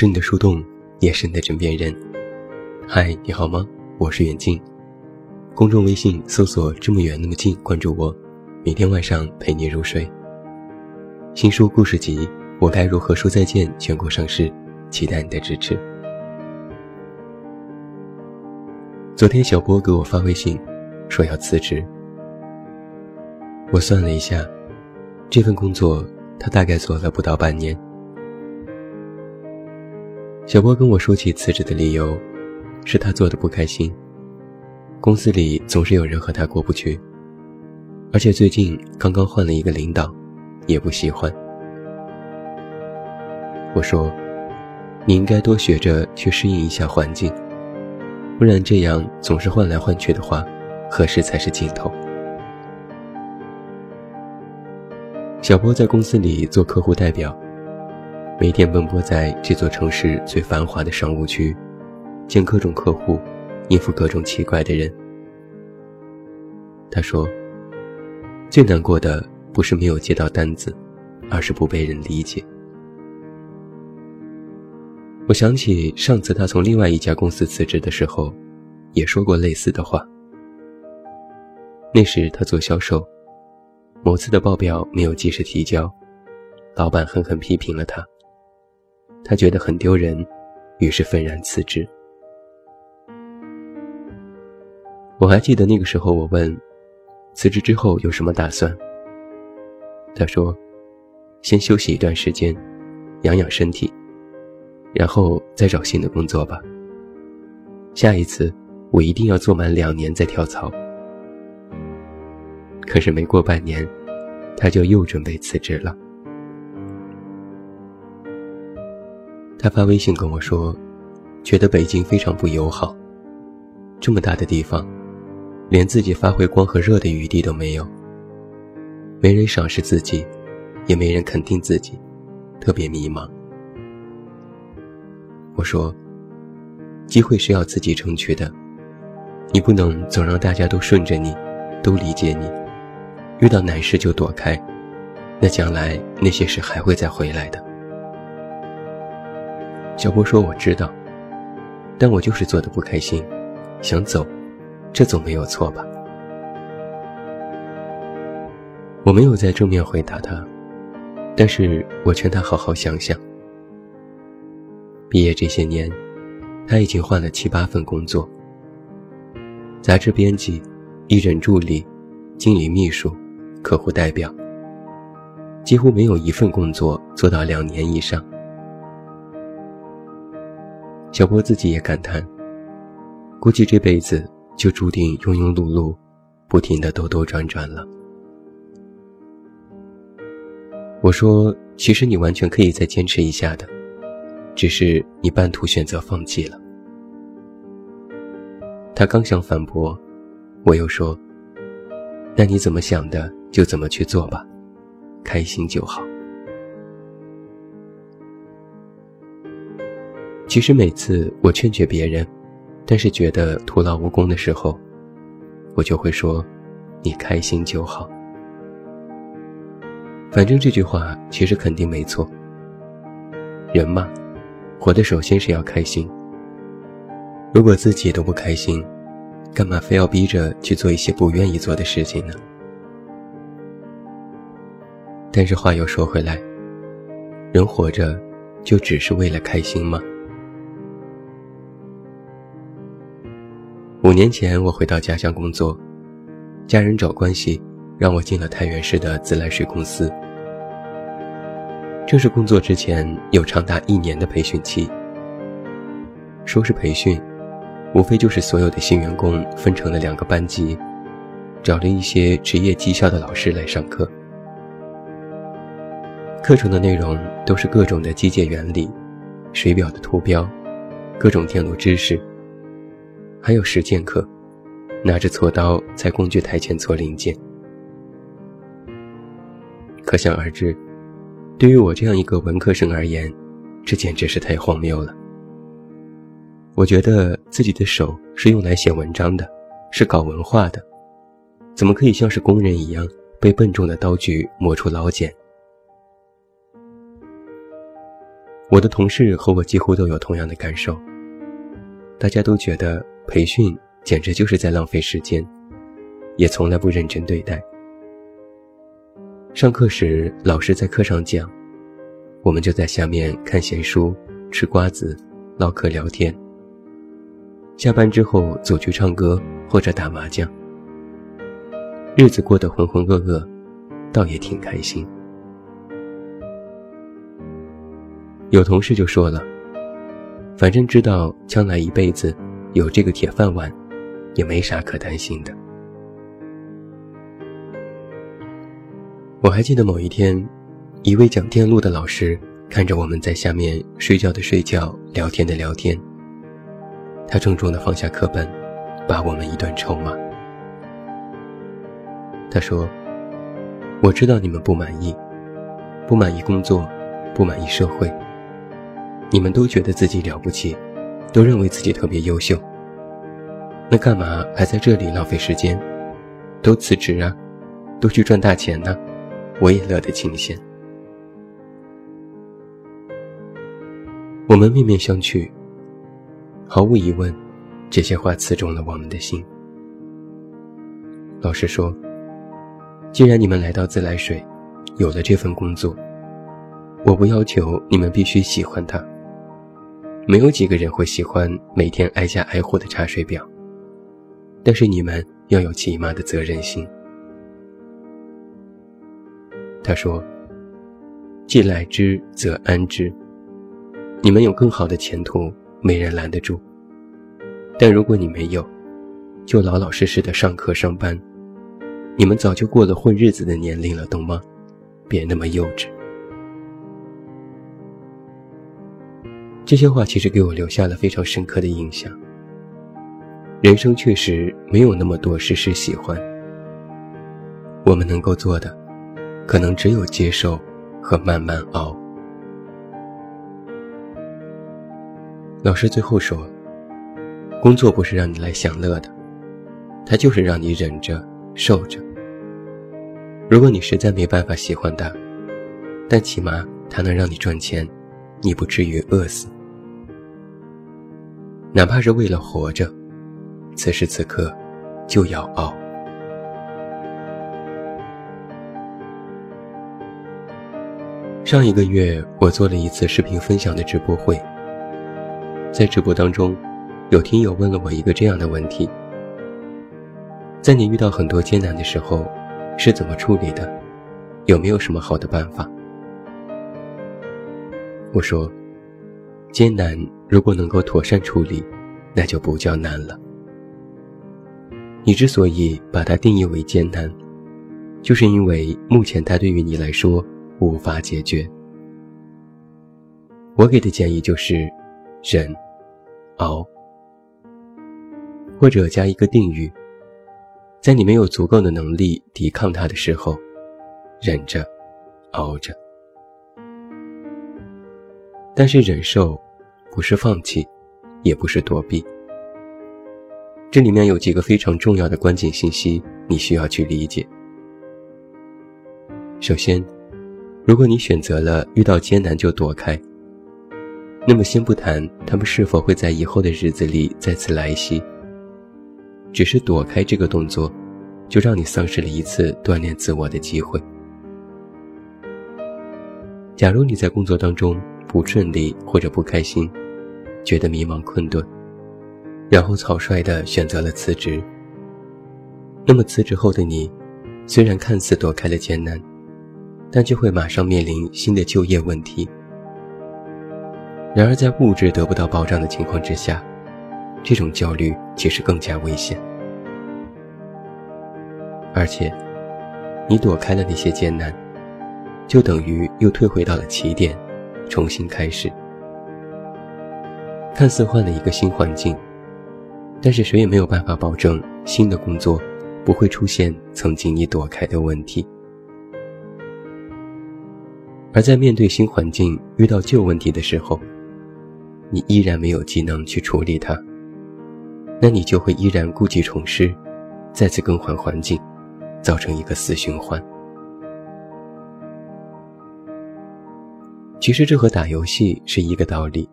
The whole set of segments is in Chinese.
是你的树洞，也是你的枕边人。嗨，你好吗？我是远近。公众微信搜索“这么远那么近”，关注我，每天晚上陪你入睡。新书故事集《我该如何说再见》全国上市，期待你的支持。昨天小波给我发微信，说要辞职。我算了一下，这份工作他大概做了不到半年。小波跟我说起辞职的理由，是他做的不开心。公司里总是有人和他过不去，而且最近刚刚换了一个领导，也不喜欢。我说：“你应该多学着去适应一下环境，不然这样总是换来换去的话，何时才是尽头？”小波在公司里做客户代表。每天奔波在这座城市最繁华的商务区，见各种客户，应付各种奇怪的人。他说：“最难过的不是没有接到单子，而是不被人理解。”我想起上次他从另外一家公司辞职的时候，也说过类似的话。那时他做销售，某次的报表没有及时提交，老板狠狠批评了他。他觉得很丢人，于是愤然辞职。我还记得那个时候，我问：“辞职之后有什么打算？”他说：“先休息一段时间，养养身体，然后再找新的工作吧。下一次我一定要做满两年再跳槽。”可是没过半年，他就又准备辞职了。他发微信跟我说，觉得北京非常不友好，这么大的地方，连自己发挥光和热的余地都没有，没人赏识自己，也没人肯定自己，特别迷茫。我说，机会是要自己争取的，你不能总让大家都顺着你，都理解你，遇到难事就躲开，那将来那些事还会再回来的。小波说：“我知道，但我就是做的不开心，想走，这总没有错吧？”我没有在正面回答他，但是我劝他好好想想。毕业这些年，他已经换了七八份工作：杂志编辑、艺人助理、经理秘书、客户代表，几乎没有一份工作做到两年以上。小波自己也感叹，估计这辈子就注定庸庸碌碌，不停的兜兜转转了。我说，其实你完全可以再坚持一下的，只是你半途选择放弃了。他刚想反驳，我又说：“那你怎么想的就怎么去做吧，开心就好。”其实每次我劝劝别人，但是觉得徒劳无功的时候，我就会说：“你开心就好。”反正这句话其实肯定没错。人嘛，活的首先是要开心。如果自己都不开心，干嘛非要逼着去做一些不愿意做的事情呢？但是话又说回来，人活着就只是为了开心吗？五年前，我回到家乡工作，家人找关系，让我进了太原市的自来水公司。正式工作之前，有长达一年的培训期。说是培训，无非就是所有的新员工分成了两个班级，找了一些职业技校的老师来上课。课程的内容都是各种的机械原理、水表的图标、各种电路知识。还有实践课，拿着锉刀在工具台前锉零件。可想而知，对于我这样一个文科生而言，这简直是太荒谬了。我觉得自己的手是用来写文章的，是搞文化的，怎么可以像是工人一样被笨重的刀具磨出老茧？我的同事和我几乎都有同样的感受，大家都觉得培训简直就是在浪费时间，也从来不认真对待。上课时，老师在课上讲，我们就在下面看闲书、吃瓜子、唠嗑聊天。下班之后，组去唱歌或者打麻将，日子过得浑浑噩噩，倒也挺开心。有同事就说了，反正知道将来一辈子有这个铁饭碗，也没啥可担心的。我还记得某一天，一位讲电路的老师看着我们在下面睡觉的睡觉，聊天的聊天。他郑重地放下课本，把我们一顿臭骂。他说：“我知道你们不满意，不满意工作，不满意社会。你们都觉得自己了不起，都认为自己特别优秀。那干嘛还在这里浪费时间？都辞职啊，都去赚大钱呢！”我也乐得清闲。我们面面相觑，毫无疑问，这些话刺中了我们的心。老师说：“既然你们来到自来水，有了这份工作，我不要求你们必须喜欢它。没有几个人会喜欢每天挨家挨户的查水表，但是你们要有起码的责任心。”他说：“既来之，则安之。你们有更好的前途，没人拦得住。但如果你没有，就老老实实的上课上班。你们早就过了混日子的年龄了，懂吗？别那么幼稚。”这些话其实给我留下了非常深刻的印象。人生确实没有那么多事事喜欢，我们能够做的。可能只有接受和慢慢熬。老师最后说：“工作不是让你来享乐的，它就是让你忍着、受着。如果你实在没办法喜欢它，但起码它能让你赚钱，你不至于饿死。哪怕是为了活着，此时此刻就要熬。”上一个月，我做了一次视频分享的直播会。在直播当中，有听友问了我一个这样的问题：在你遇到很多艰难的时候，是怎么处理的？有没有什么好的办法？我说，艰难如果能够妥善处理，那就不叫难了。你之所以把它定义为艰难，就是因为目前它对于你来说。无法解决。我给的建议就是，忍，熬，或者加一个定语，在你没有足够的能力抵抗它的时候，忍着，熬着。但是忍受，不是放弃，也不是躲避。这里面有几个非常重要的关键信息，你需要去理解。首先。如果你选择了遇到艰难就躲开，那么先不谈他们是否会在以后的日子里再次来袭，只是躲开这个动作，就让你丧失了一次锻炼自我的机会。假如你在工作当中不顺利或者不开心，觉得迷茫困顿，然后草率地选择了辞职，那么辞职后的你，虽然看似躲开了艰难。但就会马上面临新的就业问题。然而，在物质得不到保障的情况之下，这种焦虑其实更加危险。而且，你躲开了那些艰难，就等于又退回到了起点，重新开始。看似换了一个新环境，但是谁也没有办法保证新的工作不会出现曾经你躲开的问题。而在面对新环境、遇到旧问题的时候，你依然没有技能去处理它，那你就会依然故技重施，再次更换环境，造成一个死循环。其实这和打游戏是一个道理。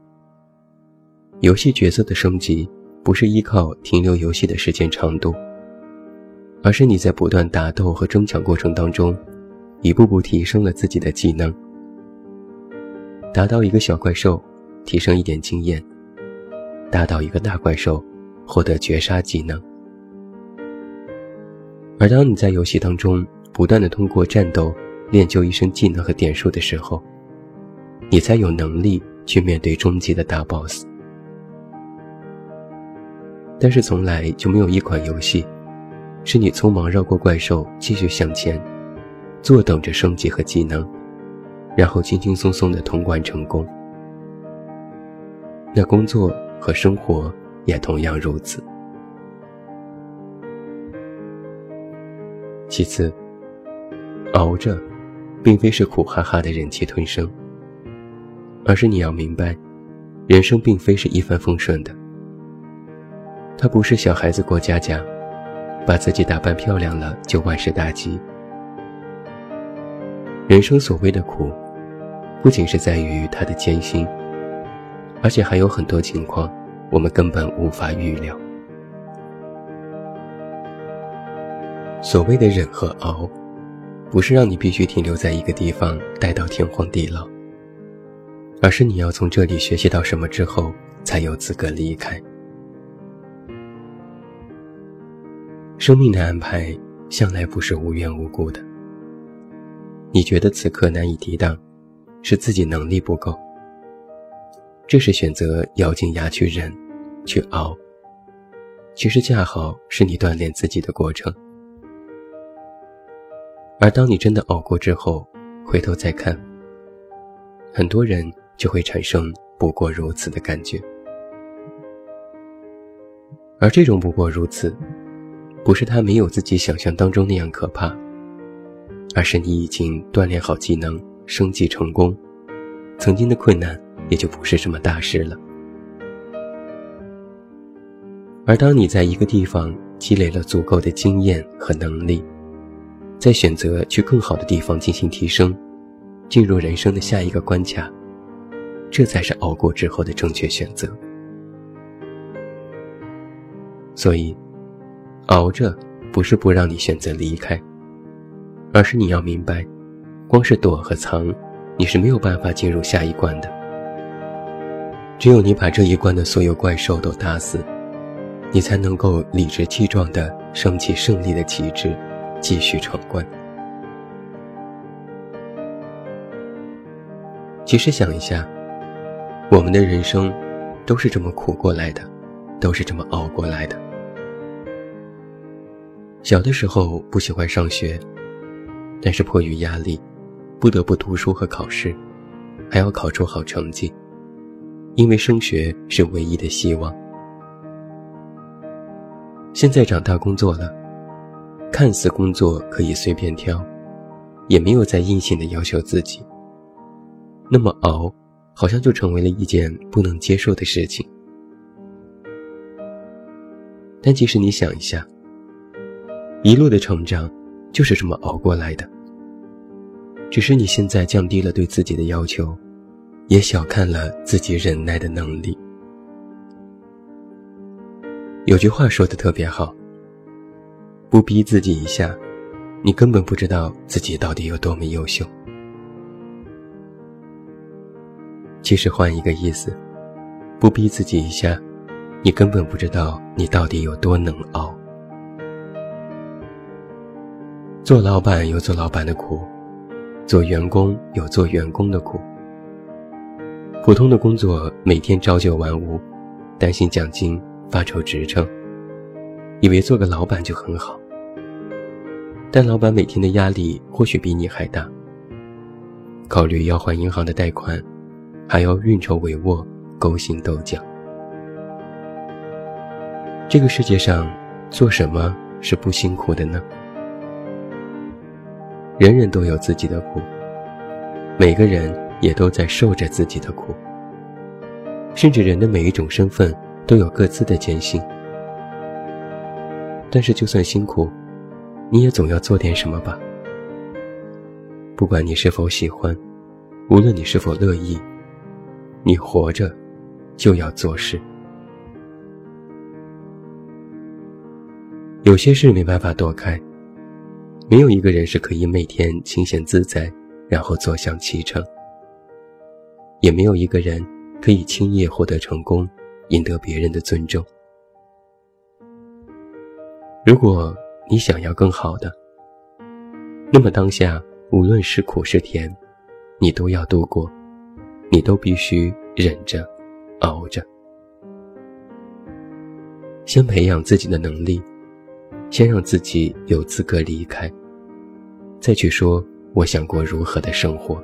游戏角色的升级不是依靠停留游戏的时间长度，而是你在不断打斗和争抢过程当中，一步步提升了自己的技能。打倒一个小怪兽，提升一点经验；打倒一个大怪兽，获得绝杀技能。而当你在游戏当中不断的通过战斗练就一身技能和点数的时候，你才有能力去面对终极的大 boss，但是从来就没有一款游戏，是你匆忙绕过怪兽继续向前，坐等着升级和技能，然后轻轻松松的通关成功。那工作和生活也同样如此。其次，熬着，并非是苦哈哈的忍气吞声。而是你要明白，人生并非是一帆风顺的。他不是小孩子过家家，把自己打扮漂亮了就万事大吉。人生所谓的苦，不仅是在于它的艰辛，而且还有很多情况我们根本无法预料。所谓的忍和熬，不是让你必须停留在一个地方待到天荒地老。而是你要从这里学习到什么之后，才有资格离开。生命的安排向来不是无缘无故的。你觉得此刻难以抵挡，是自己能力不够。这是选择咬紧牙去忍，去熬，其实恰好是你锻炼自己的过程。而当你真的熬过之后，回头再看，很多人。就会产生不过如此的感觉，而这种不过如此，不是他没有自己想象当中那样可怕，而是你已经锻炼好技能，升级成功，曾经的困难也就不是什么大事了。而当你在一个地方积累了足够的经验和能力，再选择去更好的地方进行提升，进入人生的下一个关卡。这才是熬过之后的正确选择。所以，熬着不是不让你选择离开，而是你要明白，光是躲和藏，你是没有办法进入下一关的。只有你把这一关的所有怪兽都打死，你才能够理直气壮地升起胜利的旗帜，继续闯关。其实想一下。我们的人生都是这么苦过来的，都是这么熬过来的。小的时候不喜欢上学，但是迫于压力，不得不读书和考试，还要考出好成绩，因为升学是唯一的希望。现在长大工作了，看似工作可以随便挑，也没有再硬性的要求自己。那么熬。好像就成为了一件不能接受的事情。但即使你想一下，一路的成长就是这么熬过来的。只是你现在降低了对自己的要求，也小看了自己忍耐的能力。有句话说的特别好：不逼自己一下，你根本不知道自己到底有多么优秀。其实换一个意思，不逼自己一下，你根本不知道你到底有多能熬。做老板有做老板的苦，做员工有做员工的苦。普通的工作每天朝九晚五，担心奖金，发愁职称，以为做个老板就很好。但老板每天的压力或许比你还大，考虑要还银行的贷款。还要运筹帷幄，勾心斗角。这个世界上，做什么是不辛苦的呢？人人都有自己的苦，每个人也都在受着自己的苦。甚至人的每一种身份都有各自的艰辛。但是就算辛苦，你也总要做点什么吧。不管你是否喜欢。无论你是否乐意，你活着就要做事。有些事没办法躲开，没有一个人是可以每天清闲自在，然后坐享其成；也没有一个人可以轻易获得成功，赢得别人的尊重。如果你想要更好的，那么当下无论是苦是甜，你都要度过，你都必须忍着、熬着，先培养自己的能力。先让自己有资格离开，再去说我想过如何的生活。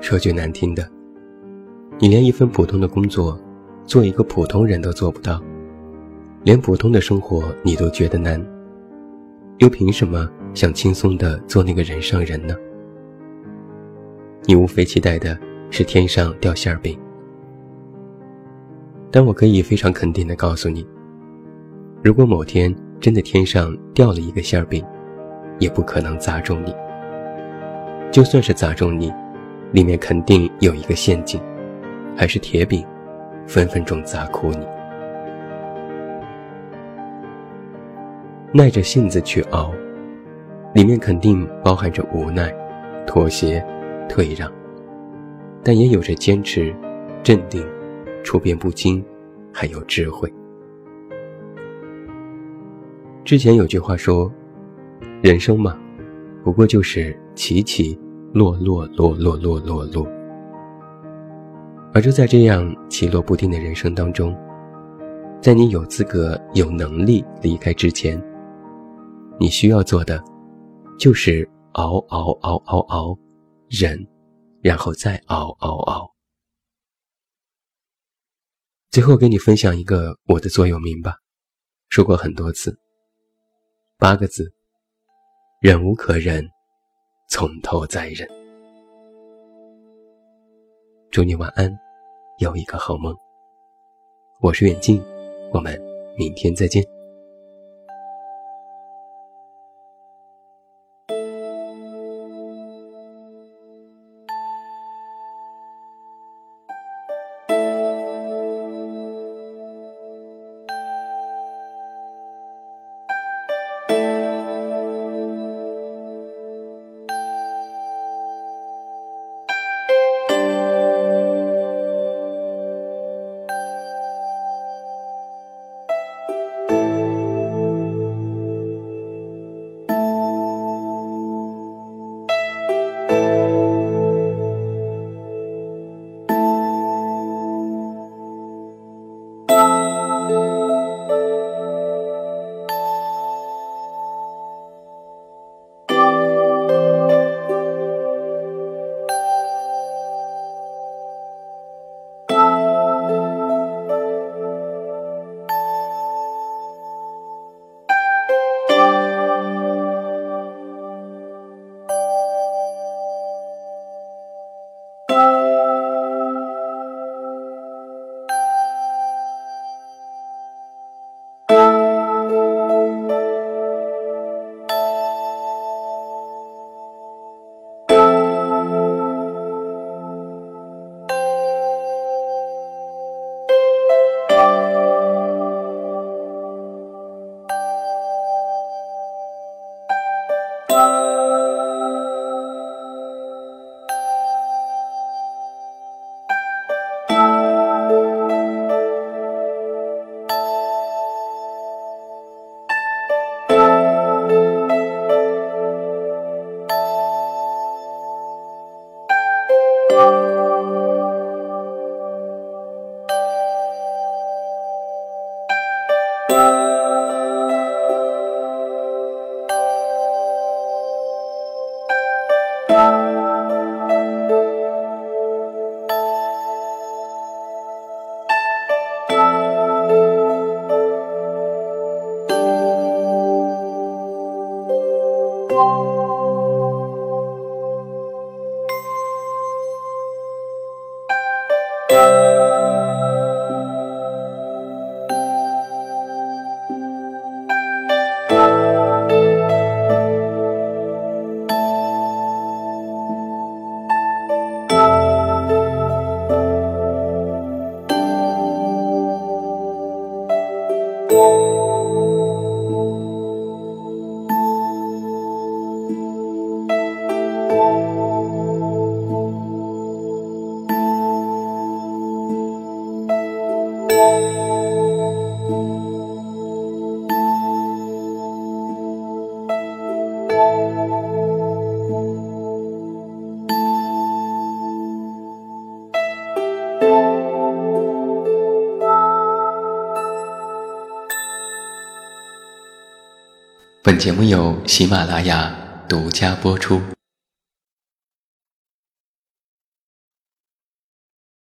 说句难听的，你连一份普通的工作，做一个普通人都做不到，连普通的生活你都觉得难，又凭什么想轻松的做那个人上人呢？你无非期待的是天上掉馅儿饼，但我可以非常肯定的告诉你。如果某天真的天上掉了一个馅饼，也不可能砸中你。就算是砸中你，里面肯定有一个陷阱，还是铁饼，分分钟砸哭你。耐着性子去熬，里面肯定包含着无奈、妥协、退让，但也有着坚持、镇定、处变不惊，还有智慧。之前有句话说：“人生嘛，不过就是起起落落，落落落落落。”而就在这样起落不定的人生当中，在你有资格、有能力离开之前，你需要做的，就是熬熬熬熬熬，忍，然后再熬熬熬。最后给你分享一个我的座右铭吧，说过很多次。八个字：忍无可忍，从头再忍。祝你晚安，有一个好梦。我是远近，我们明天再见。节目由喜马拉雅独家播出。